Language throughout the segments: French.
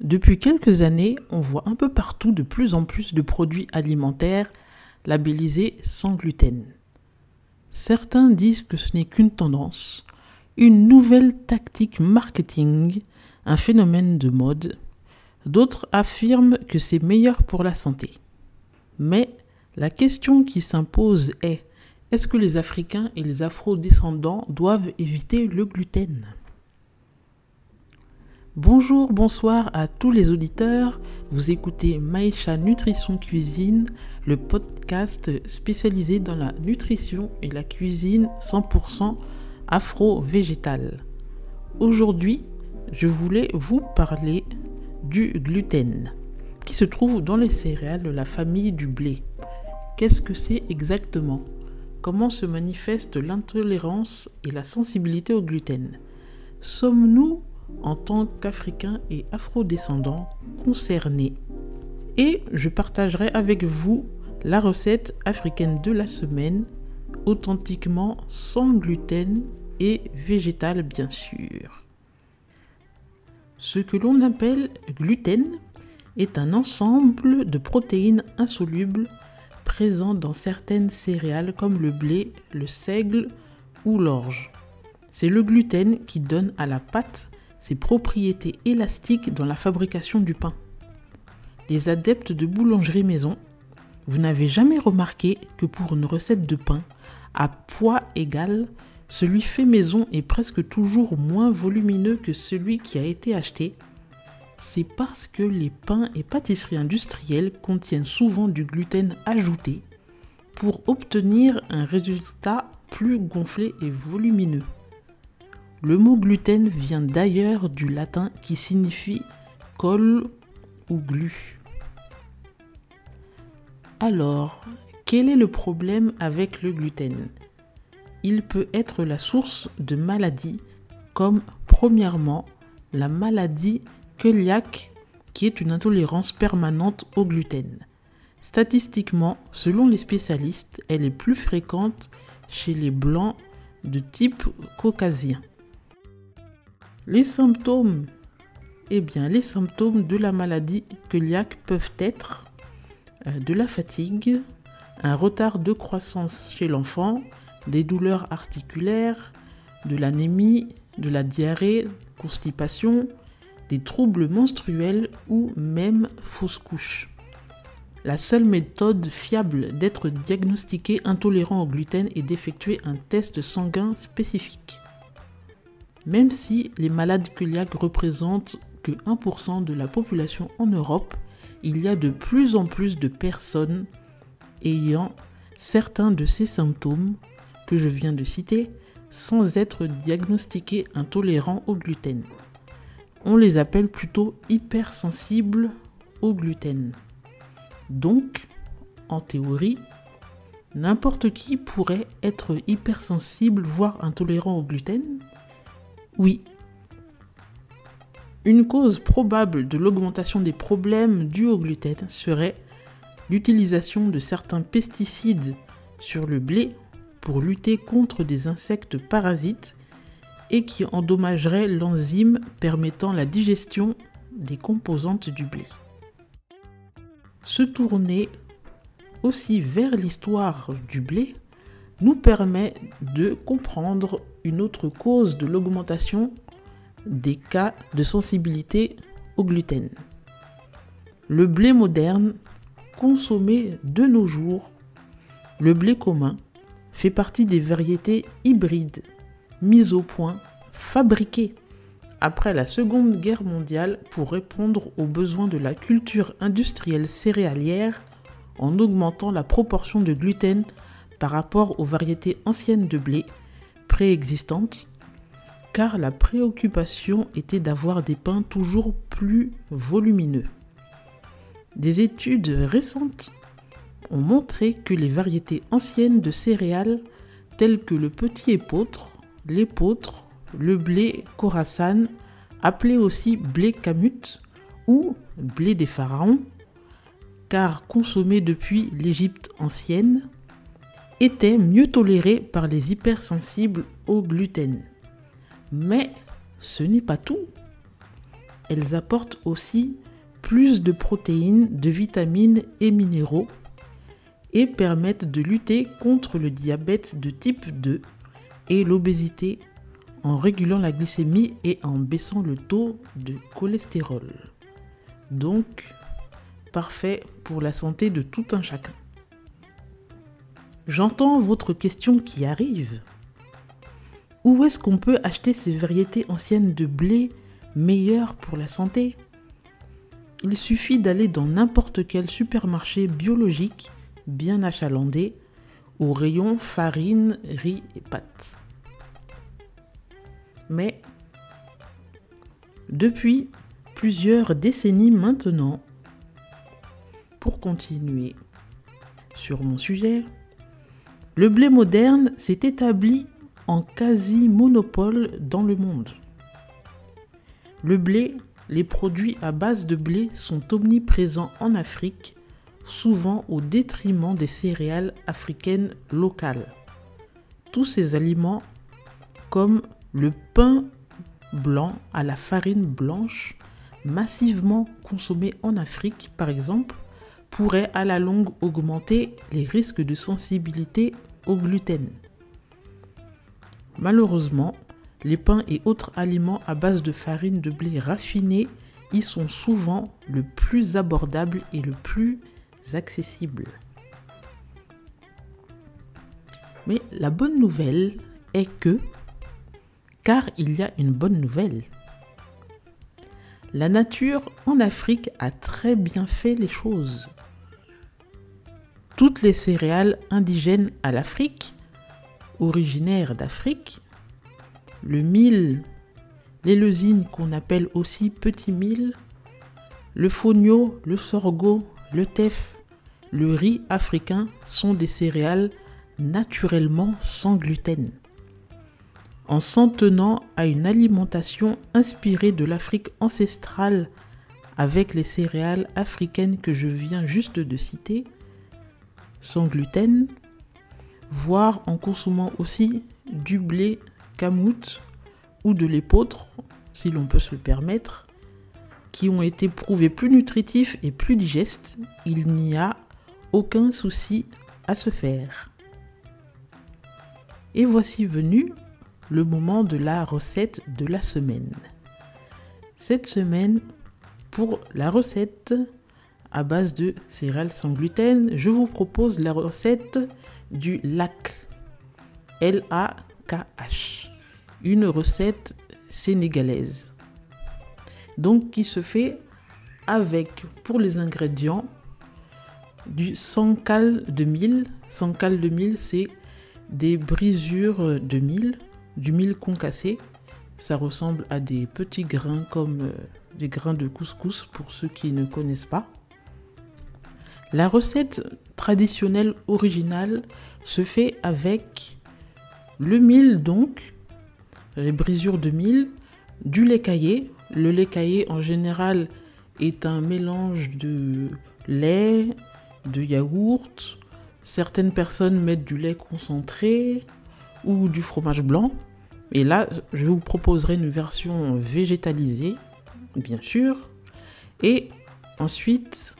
Depuis quelques années, on voit un peu partout de plus en plus de produits alimentaires labellisés sans gluten. Certains disent que ce n'est qu'une tendance, une nouvelle tactique marketing, un phénomène de mode. D'autres affirment que c'est meilleur pour la santé. Mais la question qui s'impose est est-ce que les Africains et les Afro-descendants doivent éviter le gluten? Bonjour, bonsoir à tous les auditeurs. Vous écoutez Maïcha Nutrition Cuisine, le podcast spécialisé dans la nutrition et la cuisine 100% afro-végétale. Aujourd'hui, je voulais vous parler du gluten, qui se trouve dans les céréales de la famille du blé. Qu'est-ce que c'est exactement? Comment se manifeste l'intolérance et la sensibilité au gluten? Sommes-nous, en tant qu'Africains et Afro-descendants, concernés Et je partagerai avec vous la recette africaine de la semaine, authentiquement sans gluten et végétale bien sûr. Ce que l'on appelle gluten est un ensemble de protéines insolubles présent dans certaines céréales comme le blé, le seigle ou l'orge. C'est le gluten qui donne à la pâte ses propriétés élastiques dans la fabrication du pain. Les adeptes de boulangerie maison, vous n'avez jamais remarqué que pour une recette de pain à poids égal, celui fait maison est presque toujours moins volumineux que celui qui a été acheté c'est parce que les pains et pâtisseries industrielles contiennent souvent du gluten ajouté pour obtenir un résultat plus gonflé et volumineux. Le mot gluten vient d'ailleurs du latin qui signifie colle ou glu. Alors, quel est le problème avec le gluten? Il peut être la source de maladies comme premièrement la maladie cœliaque, qui est une intolérance permanente au gluten. Statistiquement, selon les spécialistes, elle est plus fréquente chez les blancs de type caucasien. Les symptômes Eh bien, les symptômes de la maladie cœliaque peuvent être euh, de la fatigue, un retard de croissance chez l'enfant, des douleurs articulaires, de l'anémie, de la diarrhée, constipation, des troubles menstruels ou même fausses couches. La seule méthode fiable d'être diagnostiqué intolérant au gluten est d'effectuer un test sanguin spécifique. Même si les malades cœliaques représentent que 1% de la population en Europe, il y a de plus en plus de personnes ayant certains de ces symptômes que je viens de citer sans être diagnostiqués intolérants au gluten on les appelle plutôt hypersensibles au gluten. Donc, en théorie, n'importe qui pourrait être hypersensible, voire intolérant au gluten Oui. Une cause probable de l'augmentation des problèmes dus au gluten serait l'utilisation de certains pesticides sur le blé pour lutter contre des insectes parasites et qui endommagerait l'enzyme permettant la digestion des composantes du blé. Se tourner aussi vers l'histoire du blé nous permet de comprendre une autre cause de l'augmentation des cas de sensibilité au gluten. Le blé moderne, consommé de nos jours, le blé commun, fait partie des variétés hybrides mise au point, fabriquée après la Seconde Guerre mondiale pour répondre aux besoins de la culture industrielle céréalière en augmentant la proportion de gluten par rapport aux variétés anciennes de blé préexistantes, car la préoccupation était d'avoir des pains toujours plus volumineux. Des études récentes ont montré que les variétés anciennes de céréales telles que le petit épeautre l'épeautre, le blé Khorasan, appelé aussi blé Kamut ou blé des pharaons, car consommé depuis l'Égypte ancienne, était mieux toléré par les hypersensibles au gluten. Mais ce n'est pas tout. elles apportent aussi plus de protéines, de vitamines et minéraux et permettent de lutter contre le diabète de type 2 et l'obésité en régulant la glycémie et en baissant le taux de cholestérol. Donc, parfait pour la santé de tout un chacun. J'entends votre question qui arrive. Où est-ce qu'on peut acheter ces variétés anciennes de blé meilleures pour la santé? Il suffit d'aller dans n'importe quel supermarché biologique bien achalandé au rayon farine, riz et pâtes. Mais depuis plusieurs décennies maintenant, pour continuer sur mon sujet, le blé moderne s'est établi en quasi-monopole dans le monde. Le blé, les produits à base de blé sont omniprésents en Afrique, souvent au détriment des céréales africaines locales. Tous ces aliments, comme le pain blanc à la farine blanche, massivement consommé en Afrique par exemple, pourraient à la longue augmenter les risques de sensibilité au gluten. Malheureusement, les pains et autres aliments à base de farine de blé raffinée y sont souvent le plus abordable et le plus accessible. Mais la bonne nouvelle est que, car il y a une bonne nouvelle, la nature en Afrique a très bien fait les choses. Toutes les céréales indigènes à l'Afrique, originaires d'Afrique, le mil, l'éleusyne qu'on appelle aussi petit mil, le fonio, le sorgho, le teff, le riz africain sont des céréales naturellement sans gluten. En s'en tenant à une alimentation inspirée de l'Afrique ancestrale avec les céréales africaines que je viens juste de citer, sans gluten, voire en consommant aussi du blé camoute ou de l'épeautre, si l'on peut se le permettre, qui ont été prouvés plus nutritifs et plus digestes, il n'y a aucun souci à se faire. Et voici venu le moment de la recette de la semaine. Cette semaine, pour la recette à base de céréales sans gluten, je vous propose la recette du lac. L-A-K-H. Une recette sénégalaise donc qui se fait avec pour les ingrédients du sancal de mil. Sancal de mil, c'est des brisures de mil, du mil concassé. Ça ressemble à des petits grains comme euh, des grains de couscous pour ceux qui ne connaissent pas. La recette traditionnelle originale se fait avec le mil donc, les brisures de mil, du lait caillé, le lait caillé en général est un mélange de lait, de yaourt. Certaines personnes mettent du lait concentré ou du fromage blanc. Et là, je vous proposerai une version végétalisée, bien sûr. Et ensuite,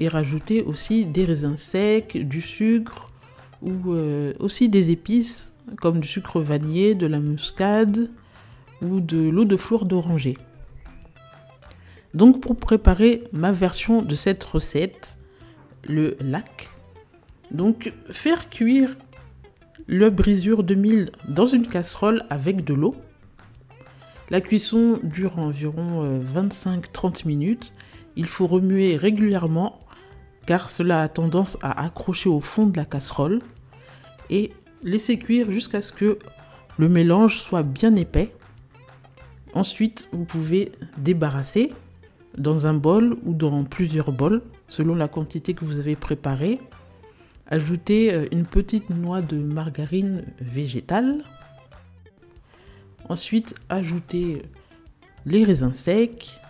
y rajouter aussi des raisins secs, du sucre ou euh, aussi des épices comme du sucre vanillé, de la muscade ou de l'eau de fleur d'oranger. Donc pour préparer ma version de cette recette, le lac, donc faire cuire le brisure de mil dans une casserole avec de l'eau. La cuisson dure environ 25-30 euh, minutes. Il faut remuer régulièrement car cela a tendance à accrocher au fond de la casserole et laisser cuire jusqu'à ce que le mélange soit bien épais. Ensuite, vous pouvez débarrasser dans un bol ou dans plusieurs bols, selon la quantité que vous avez préparée. Ajoutez euh, une petite noix de margarine végétale. Ensuite, ajoutez les raisins secs.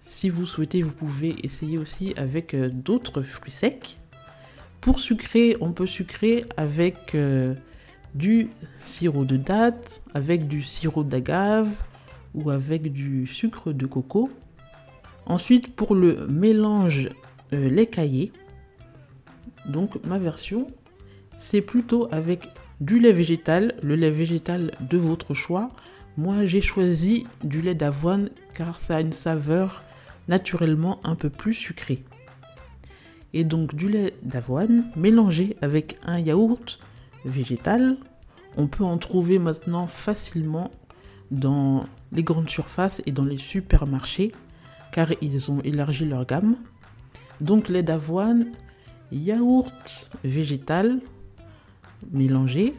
Si vous souhaitez, vous pouvez essayer aussi avec euh, d'autres fruits secs. Pour sucrer, on peut sucrer avec euh, du sirop de date, avec du sirop d'agave ou avec du sucre de coco Ensuite, pour le mélange euh, lait caillé, donc ma version, c'est plutôt avec du lait végétal, le lait végétal de votre choix. Moi, j'ai choisi du lait d'avoine car ça a une saveur naturellement un peu plus sucrée. Et donc du lait d'avoine mélangé avec un yaourt végétal. On peut en trouver maintenant facilement dans les grandes surfaces et dans les supermarchés car ils ont élargi leur gamme. Donc lait d'avoine, yaourt végétal mélangé.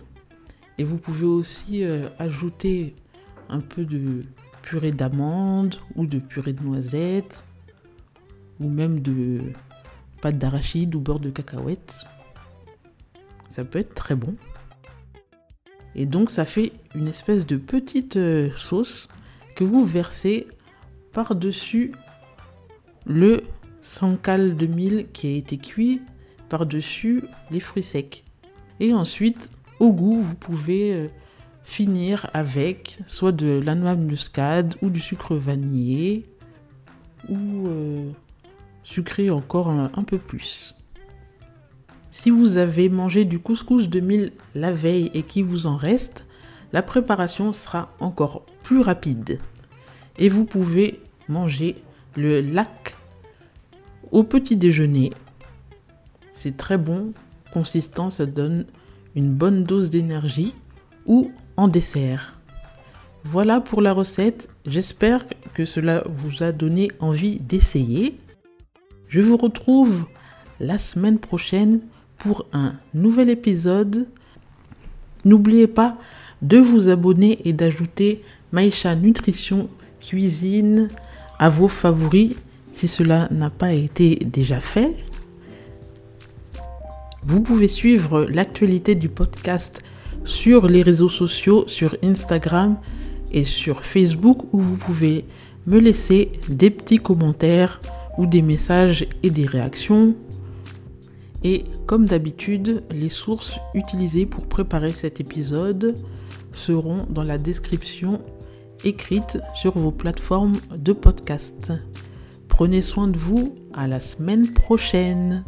Et vous pouvez aussi euh, ajouter un peu de purée d'amande ou de purée de noisettes ou même de pâte d'arachide ou beurre de cacahuète. Ça peut être très bon. Et donc ça fait une espèce de petite euh, sauce que vous versez par-dessus le sancal de mil qui a été cuit, par-dessus les fruits secs. Et ensuite, au goût, vous pouvez euh, finir avec soit de la muscade ou du sucre vanillé ou euh, sucré encore un, peu plus. Si vous avez mangé du couscous de mil la veille et qu'il vous en reste, la préparation sera encore plus rapide. Et vous pouvez manger le lac au petit déjeuner. C'est très bon, consistant, ça donne une bonne dose d'énergie ou en dessert. Voilà pour la recette, j'espère que cela vous a donné envie d'essayer. Je vous retrouve la semaine prochaine pour un nouvel épisode. N'oubliez pas de vous abonner et d'ajouter Maïcha Nutrition Cuisine à vos favoris si cela n'a pas été déjà fait. Vous pouvez suivre l'actualité du podcast sur les réseaux sociaux, sur Instagram et sur Facebook où vous pouvez me laisser des petits commentaires ou des messages et des réactions. Et comme d'habitude, les sources utilisées pour préparer cet épisode seront dans la description écrite sur vos plateformes de podcast. Prenez soin de vous, à la semaine prochaine.